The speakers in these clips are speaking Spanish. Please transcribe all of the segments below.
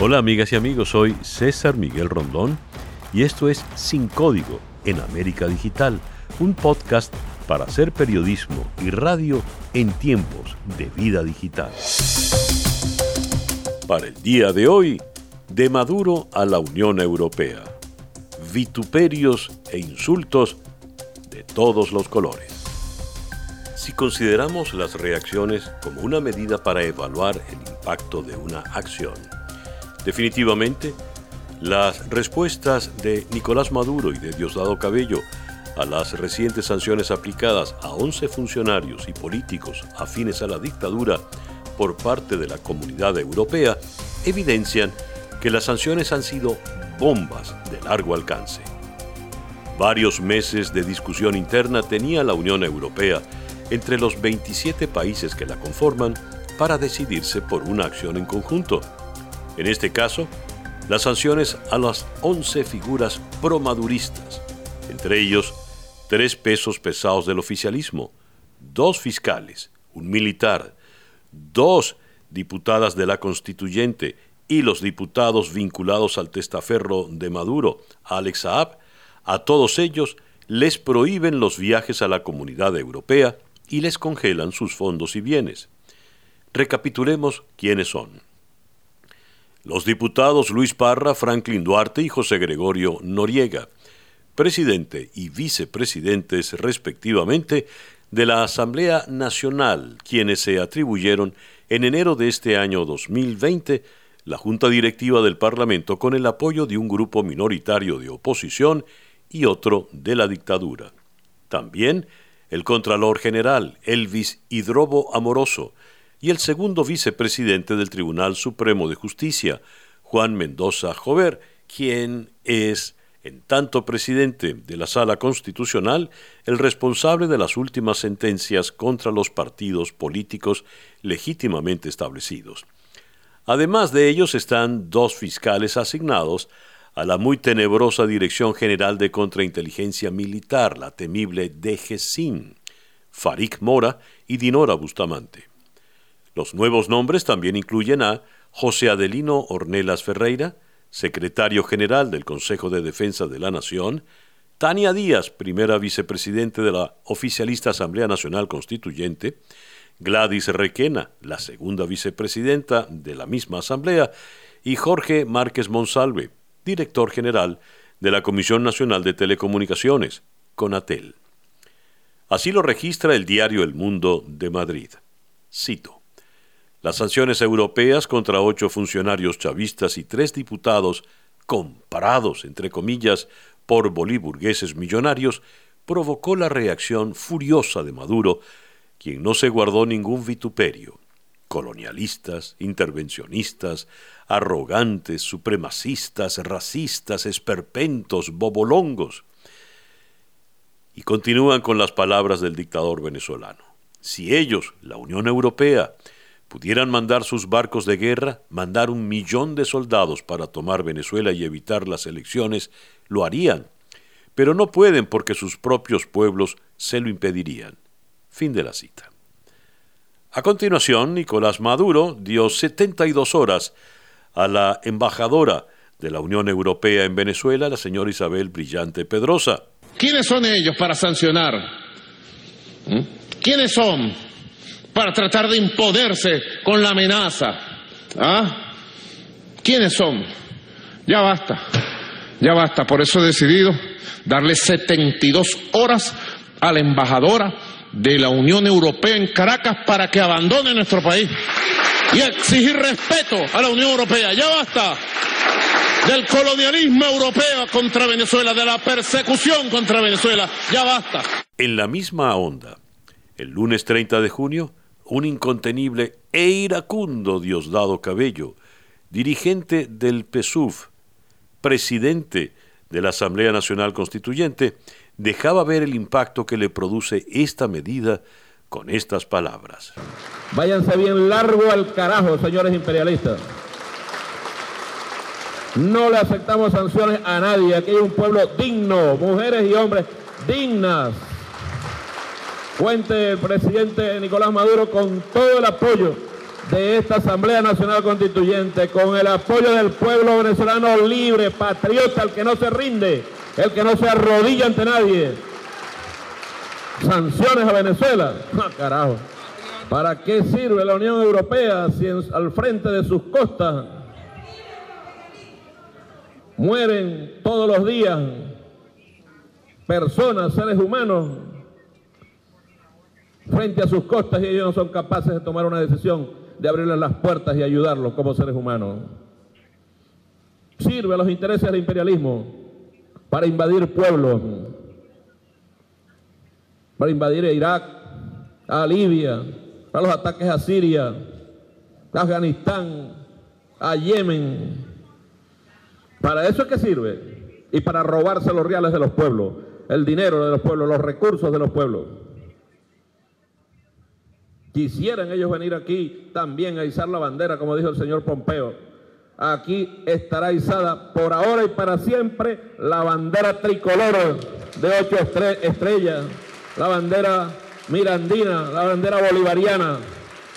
Hola amigas y amigos, soy César Miguel Rondón y esto es Sin Código en América Digital, un podcast para hacer periodismo y radio en tiempos de vida digital. Para el día de hoy, de Maduro a la Unión Europea, vituperios e insultos de todos los colores. Si consideramos las reacciones como una medida para evaluar el impacto de una acción, Definitivamente, las respuestas de Nicolás Maduro y de Diosdado Cabello a las recientes sanciones aplicadas a 11 funcionarios y políticos afines a la dictadura por parte de la comunidad europea evidencian que las sanciones han sido bombas de largo alcance. Varios meses de discusión interna tenía la Unión Europea entre los 27 países que la conforman para decidirse por una acción en conjunto. En este caso, las sanciones a las 11 figuras promaduristas, entre ellos tres pesos pesados del oficialismo, dos fiscales, un militar, dos diputadas de la constituyente y los diputados vinculados al testaferro de Maduro, Alex Saab, a todos ellos les prohíben los viajes a la comunidad europea y les congelan sus fondos y bienes. Recapitulemos quiénes son. Los diputados Luis Parra, Franklin Duarte y José Gregorio Noriega, presidente y vicepresidentes respectivamente de la Asamblea Nacional, quienes se atribuyeron en enero de este año 2020 la Junta Directiva del Parlamento con el apoyo de un grupo minoritario de oposición y otro de la dictadura. También el Contralor General Elvis Hidrobo Amoroso, y el segundo vicepresidente del Tribunal Supremo de Justicia, Juan Mendoza Jover, quien es, en tanto presidente de la Sala Constitucional, el responsable de las últimas sentencias contra los partidos políticos legítimamente establecidos. Además de ellos están dos fiscales asignados a la muy tenebrosa Dirección General de Contrainteligencia Militar, la temible DGSIN, Farik Mora y Dinora Bustamante. Los nuevos nombres también incluyen a José Adelino Ornelas Ferreira, secretario general del Consejo de Defensa de la Nación, Tania Díaz, primera vicepresidente de la oficialista Asamblea Nacional Constituyente, Gladys Requena, la segunda vicepresidenta de la misma Asamblea, y Jorge Márquez Monsalve, director general de la Comisión Nacional de Telecomunicaciones, CONATEL. Así lo registra el diario El Mundo de Madrid. Cito. Las sanciones europeas contra ocho funcionarios chavistas y tres diputados, comprados, entre comillas, por boliburgueses millonarios, provocó la reacción furiosa de Maduro, quien no se guardó ningún vituperio. Colonialistas, intervencionistas, arrogantes, supremacistas, racistas, esperpentos, bobolongos. Y continúan con las palabras del dictador venezolano. Si ellos, la Unión Europea, pudieran mandar sus barcos de guerra, mandar un millón de soldados para tomar Venezuela y evitar las elecciones, lo harían, pero no pueden porque sus propios pueblos se lo impedirían. Fin de la cita. A continuación, Nicolás Maduro dio 72 horas a la embajadora de la Unión Europea en Venezuela, la señora Isabel Brillante Pedrosa. ¿Quiénes son ellos para sancionar? ¿Mm? ¿Quiénes son para tratar de imponerse con la amenaza. ¿Ah? ¿Quiénes son? Ya basta, ya basta. Por eso he decidido darle 72 horas a la embajadora de la Unión Europea en Caracas para que abandone nuestro país y exigir respeto a la Unión Europea. Ya basta del colonialismo europeo contra Venezuela, de la persecución contra Venezuela. Ya basta. En la misma onda, el lunes 30 de junio, un incontenible e iracundo Diosdado Cabello, dirigente del PSUV, presidente de la Asamblea Nacional Constituyente, dejaba ver el impacto que le produce esta medida con estas palabras. Váyanse bien largo al carajo, señores imperialistas. No le aceptamos sanciones a nadie. Aquí hay un pueblo digno, mujeres y hombres dignas. Cuente el presidente Nicolás Maduro con todo el apoyo de esta Asamblea Nacional Constituyente, con el apoyo del pueblo venezolano libre, patriota, el que no se rinde, el que no se arrodilla ante nadie. Sanciones a Venezuela. Ah, carajo. ¿Para qué sirve la Unión Europea si al frente de sus costas mueren todos los días personas, seres humanos, frente a sus costas y ellos no son capaces de tomar una decisión de abrirles las puertas y ayudarlos como seres humanos? Sirve a los intereses del imperialismo para invadir pueblos, para invadir a Irak, a Libia, para los ataques a Siria, a Afganistán, a Yemen. ¿Para eso es que sirve? Y para robarse los reales de los pueblos, el dinero de los pueblos, los recursos de los pueblos. Quisieran ellos venir aquí también a izar la bandera, como dijo el señor Pompeo. Aquí estará izada por ahora y para siempre la bandera tricolor de ocho estrellas, la bandera mirandina, la bandera bolivariana,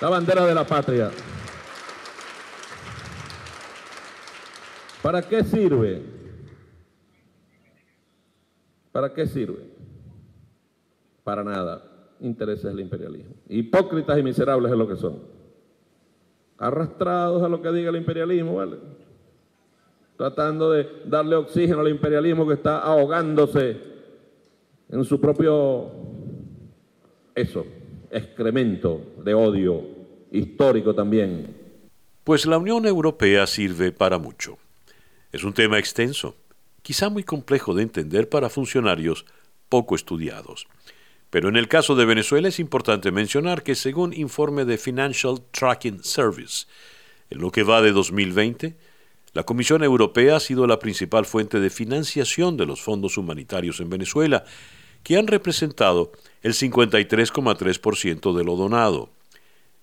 la bandera de la patria. ¿Para qué sirve? ¿Para qué sirve? Para nada. Intereses del imperialismo. Hipócritas y miserables es lo que son. Arrastrados a lo que diga el imperialismo, ¿vale? Tratando de darle oxígeno al imperialismo que está ahogándose en su propio eso, excremento de odio histórico también. Pues la Unión Europea sirve para mucho. Es un tema extenso, quizá muy complejo de entender para funcionarios poco estudiados. Pero en el caso de Venezuela es importante mencionar que según informe de Financial Tracking Service, en lo que va de 2020, la Comisión Europea ha sido la principal fuente de financiación de los fondos humanitarios en Venezuela, que han representado el 53,3% de lo donado.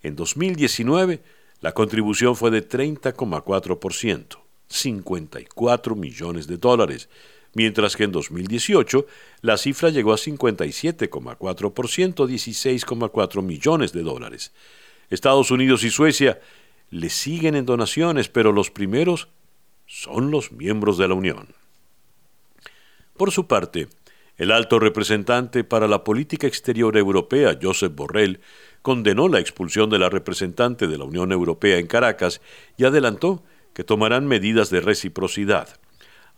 En 2019, la contribución fue de 30,4%, 54 millones de dólares, mientras que en 2018 la cifra llegó a 57,4%, 16,4 millones de dólares. Estados Unidos y Suecia le siguen en donaciones, pero los primeros son los miembros de la Unión. Por su parte, el alto representante para la política exterior europea, Josep Borrell, condenó la expulsión de la representante de la Unión Europea en Caracas y adelantó que tomarán medidas de reciprocidad.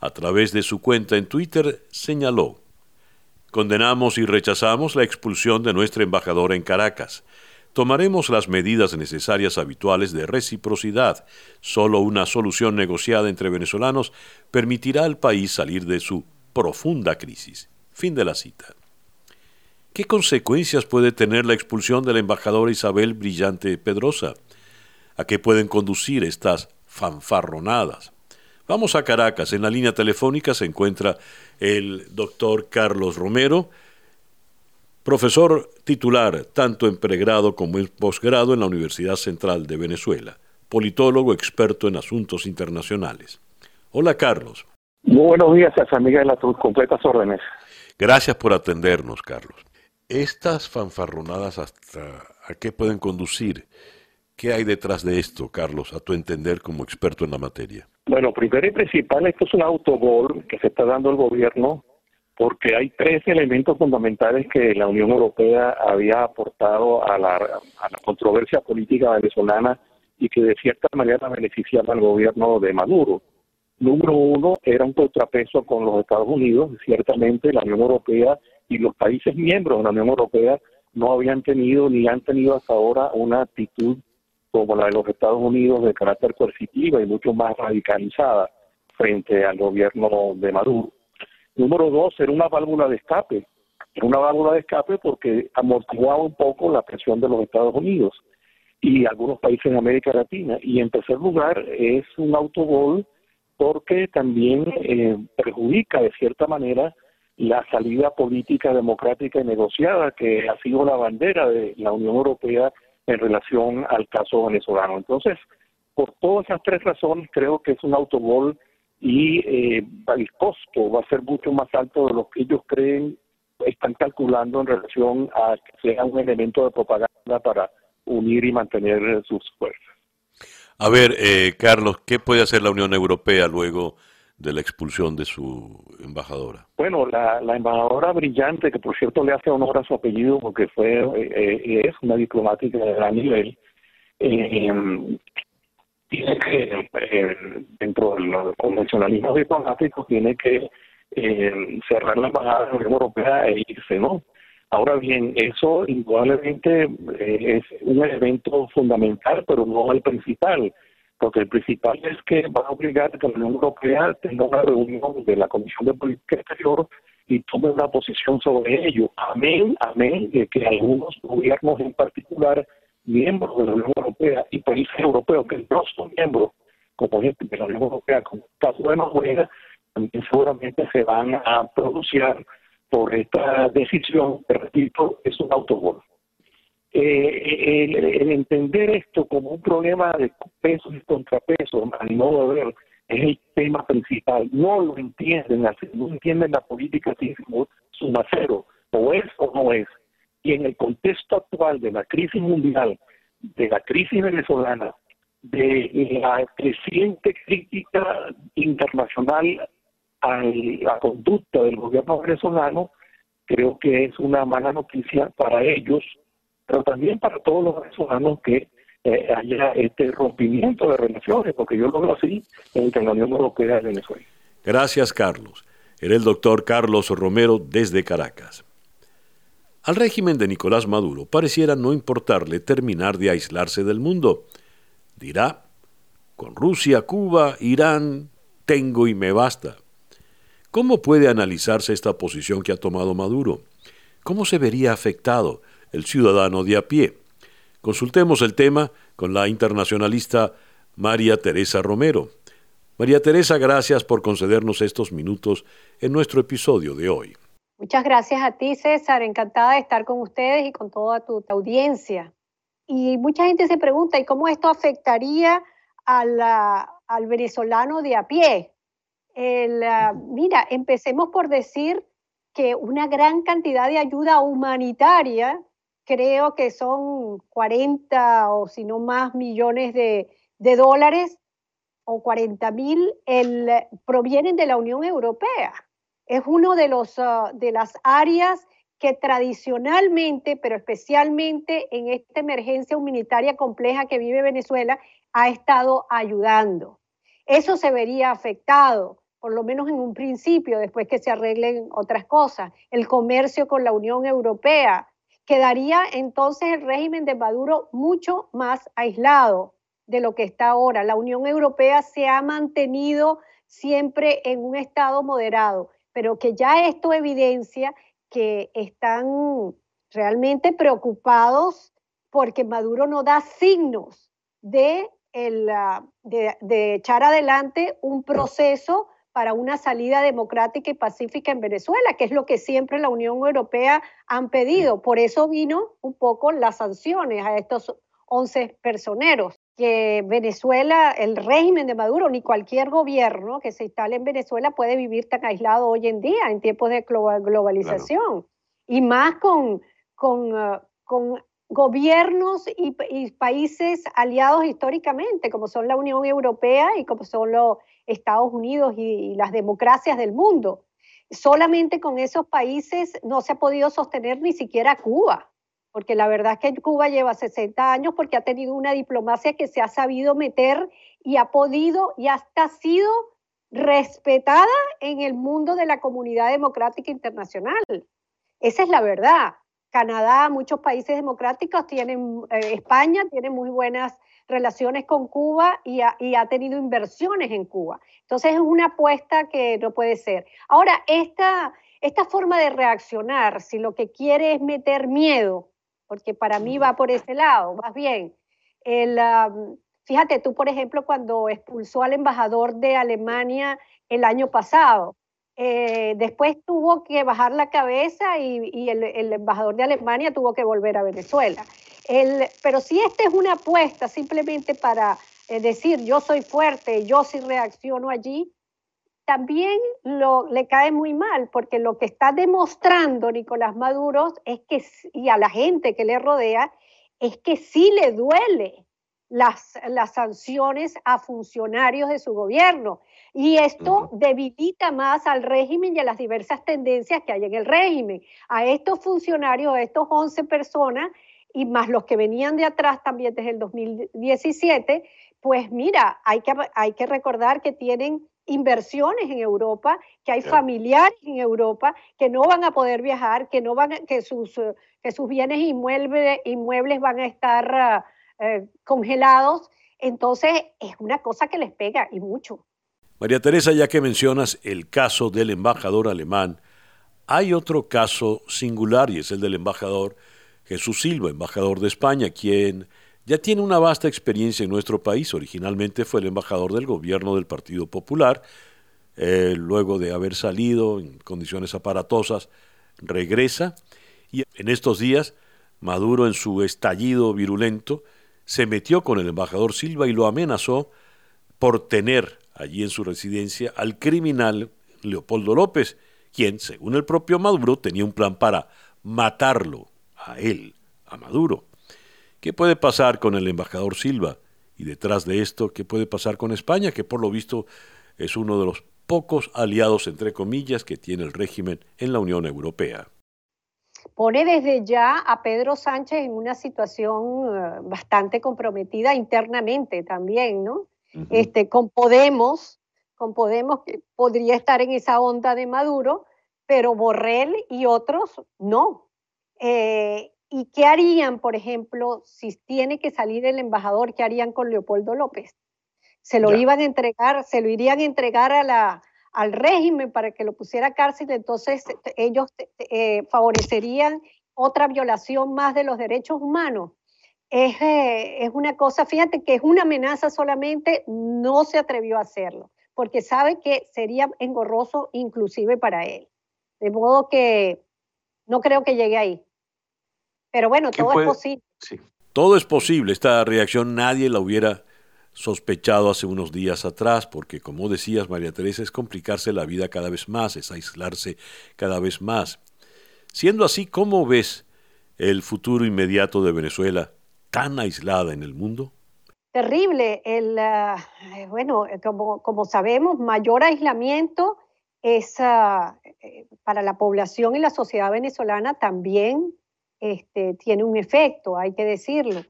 A través de su cuenta en Twitter señaló, Condenamos y rechazamos la expulsión de nuestra embajadora en Caracas. Tomaremos las medidas necesarias habituales de reciprocidad. Solo una solución negociada entre venezolanos permitirá al país salir de su profunda crisis. Fin de la cita. ¿Qué consecuencias puede tener la expulsión de la embajadora Isabel Brillante Pedrosa? ¿A qué pueden conducir estas fanfarronadas? Vamos a Caracas. En la línea telefónica se encuentra el doctor Carlos Romero, profesor titular tanto en pregrado como en posgrado en la Universidad Central de Venezuela, politólogo experto en asuntos internacionales. Hola Carlos. Muy buenos días, amigas de las completas órdenes. Gracias por atendernos, Carlos. Estas fanfarronadas, ¿hasta a qué pueden conducir? ¿Qué hay detrás de esto, Carlos, a tu entender como experto en la materia? Bueno, primero y principal, esto es un autogol que se está dando el gobierno porque hay tres elementos fundamentales que la Unión Europea había aportado a la, controversia política venezolana y que de cierta manera beneficiaba al gobierno de Maduro. Número uno, era un contrapeso con los Estados Unidos. Ciertamente la Unión Europea y los países miembros de la Unión Europea no habían tenido ni han tenido hasta ahora una actitud como la de los Estados Unidos de carácter coercitiva y mucho más radicalizada frente al gobierno de Maduro. Número dos, era una válvula de escape. Era una válvula de escape porque amortiguaba un poco la presión de los Estados Unidos y algunos países de América Latina. Y en tercer lugar, es un autogol porque también eh, perjudica de cierta manera la salida política democrática y negociada que ha sido la bandera de la Unión Europea en relación al caso venezolano. Entonces, por todas esas tres razones, creo que es un autogol y eh, el costo va a ser mucho más alto de lo que ellos creen, están calculando en relación a que sea un elemento de propaganda para unir y mantener sus fuerzas. A ver, eh, Carlos, ¿qué puede hacer la Unión Europea luego de la expulsión de su embajadora? Bueno, la, embajadora brillante, que por cierto le hace honor a su apellido porque fue eh, eh, es una diplomática de gran nivel, eh, tiene que, dentro del convencionalismo diplomático, tiene que cerrar la embajada de la Unión Europea e irse, ¿no? Ahora bien, eso indudablemente es un elemento fundamental, pero no el principal porque el principal es que va a obligar a que la Unión Europea tenga una reunión de la Comisión de Política Exterior y tome una posición sobre ello. Amén, amén, de que algunos gobiernos en particular, miembros de la Unión Europea y países europeos que no son miembros, como ejemplo de la Unión Europea, como el caso de Noruega, también seguramente se van a producir por esta decisión, que repito, es un autogol eh, el, entender esto como un problema de pesos y contrapesos, al no ver, es el tema principal. No lo entienden, no entienden la política así como suma cero, o es o no es. Y en el contexto actual de la crisis mundial, de la crisis venezolana, de la creciente crítica internacional a la conducta del gobierno venezolano, creo que es una mala noticia para ellos pero también para todos los venezolanos que eh, haya este rompimiento de relaciones, porque yo lo veo así entre la Unión Europea y Venezuela. Gracias, Carlos. Era el doctor Carlos Romero desde Caracas. Al régimen de Nicolás Maduro pareciera no importarle terminar de aislarse del mundo. Dirá, con Rusia, Cuba, Irán, tengo y me basta. ¿Cómo puede analizarse esta posición que ha tomado Maduro? ¿Cómo se vería afectado el ciudadano de a pie. Consultemos el tema con la internacionalista María Teresa Romero. María Teresa, gracias por concedernos estos minutos en nuestro episodio de hoy. Muchas gracias a ti, César. Encantada de estar con ustedes y con toda tu, audiencia. Y mucha gente se pregunta, ¿y cómo esto afectaría al venezolano de a pie? Ah, mira, empecemos por decir que una gran cantidad de ayuda humanitaria creo que son 40 o si no más millones de, dólares o 40 mil provienen de la Unión Europea. Es uno de, los, ah, de las áreas que tradicionalmente, pero especialmente en esta emergencia humanitaria compleja que vive Venezuela, ha estado ayudando. Eso se vería afectado, por lo menos en un principio, después que se arreglen otras cosas. El comercio con la Unión Europea, quedaría entonces el régimen de Maduro mucho más aislado de lo que está ahora. La Unión Europea se ha mantenido siempre en un estado moderado, pero que ya esto evidencia que están realmente preocupados porque Maduro no da signos de, de, de echar adelante un proceso para una salida democrática y pacífica en Venezuela, que es lo que siempre la Unión Europea han pedido. Por eso vino un poco las sanciones a estos 11 personeros que Venezuela, el régimen de Maduro, ni cualquier gobierno que se instale en Venezuela puede vivir tan aislado hoy en día, en tiempos de globalización. Y más con, con, uh, con gobiernos y, países aliados históricamente, como son la Unión Europea y como son los Estados Unidos y, las democracias del mundo. Solamente con esos países no se ha podido sostener ni siquiera Cuba, porque la verdad es que Cuba lleva 60 años porque ha tenido una diplomacia que se ha sabido meter y ha podido y hasta sido respetada en el mundo de la comunidad democrática internacional. Esa es la verdad. Canadá, muchos países democráticos tienen, eh, España tiene muy buenas relaciones con Cuba y ha, tenido inversiones en Cuba. Entonces es una apuesta que no puede ser. Ahora, esta, esta forma de reaccionar, si lo que quiere es meter miedo, porque para mí va por ese lado, más bien, el, fíjate tú, por ejemplo, cuando expulsó al embajador de Alemania el año pasado, eh, después tuvo que bajar la cabeza y, el, embajador de Alemania tuvo que volver a Venezuela. pero si esta es una apuesta simplemente para eh, decir yo soy fuerte, yo sí reacciono allí, también le cae muy mal, porque lo que está demostrando Nicolás Maduro es que, y a la gente que le rodea, es que sí le duele las, las sanciones a funcionarios de su gobierno. Y esto debilita más al régimen y a las diversas tendencias que hay en el régimen. A estos funcionarios, a estos 11 personas, y más los que venían de atrás también desde el 2017, pues mira, hay que, hay que recordar que tienen inversiones en Europa, que hay familiares en Europa que no van a poder viajar, que no van que sus que sus bienes inmuebles, inmuebles van a estar eh, congelados. Entonces es una cosa que les pega y mucho. María Teresa, ya que mencionas el caso del embajador alemán, hay otro caso singular y es el del embajador Jesús Silva, embajador de España, quien ya tiene una vasta experiencia en nuestro país. Originalmente fue el embajador del gobierno del Partido Popular. Eh, luego de haber salido en condiciones aparatosas, regresa y en estos días Maduro en su estallido virulento se metió con el embajador Silva y lo amenazó por tener allí en su residencia al criminal Leopoldo López, quien, según el propio Maduro, tenía un plan para matarlo a él, a Maduro. ¿Qué puede pasar con el embajador Silva? Y detrás de esto, ¿qué puede pasar con España, que por lo visto es uno de los pocos aliados, entre comillas, que tiene el régimen en la Unión Europea? Pone desde ya a Pedro Sánchez en una situación eh, bastante comprometida internamente también, ¿no? este, con Podemos, con Podemos que podría estar en esa onda de Maduro, pero Borrell y otros no. Eh, ¿Y qué harían, por ejemplo, si tiene que salir el embajador? ¿Qué harían con Leopoldo López? Se lo iban a entregar, se lo irían a entregar a la, al régimen para que lo pusiera a cárcel, entonces ellos eh, favorecerían otra violación más de los derechos humanos. Es, eh, es una cosa, fíjate que es una amenaza solamente, no se atrevió a hacerlo, porque sabe que sería engorroso inclusive para él. De modo que no creo que llegue ahí. Pero bueno, todo es posible. Todo es posible. Esta reacción nadie la hubiera sospechado hace unos días atrás, porque como decías, María Teresa, es complicarse la vida cada vez más, es aislarse cada vez más. Siendo así, ¿cómo ves el futuro inmediato de Venezuela tan aislada en el mundo? Terrible. El, ah, bueno, como, como, sabemos, mayor aislamiento es ah, eh, para la población y la sociedad venezolana también este, tiene un efecto, hay que decirlo.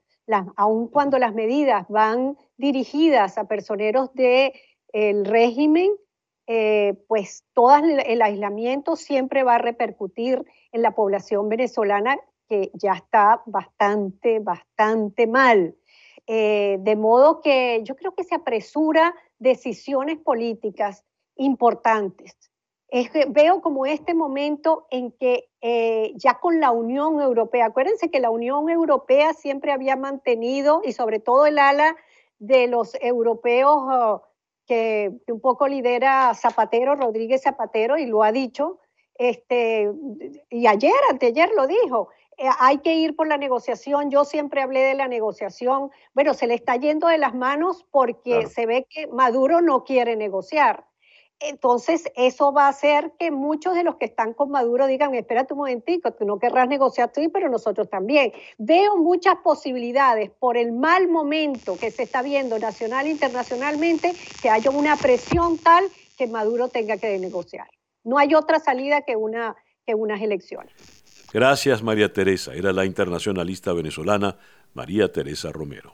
aun cuando las medidas van dirigidas a personeros del el régimen, eh, pues todo el, aislamiento siempre va a repercutir en la población venezolana que ya está bastante, bastante mal. Eh, de modo que yo creo que se apresura decisiones políticas importantes veo como este momento en que eh, ya con la Unión Europea, acuérdense que la Unión Europea siempre había mantenido, y sobre todo el ala de los europeos oh, que, un poco lidera Zapatero, Rodríguez Zapatero, y lo ha dicho, este, y ayer, anteayer lo dijo, eh, hay que ir por la negociación, yo siempre hablé de la negociación, bueno, se le está yendo de las manos porque se ve que Maduro no quiere negociar. Entonces, eso va a hacer que muchos de los que están con Maduro digan, espérate un momentico, tú no querrás negociar tú, pero nosotros también. Veo muchas posibilidades por el mal momento que se está viendo nacional e internacionalmente, que haya una presión tal que Maduro tenga que negociar. No hay otra salida que, una, que unas elecciones. Gracias, María Teresa. Era la internacionalista venezolana María Teresa Romero.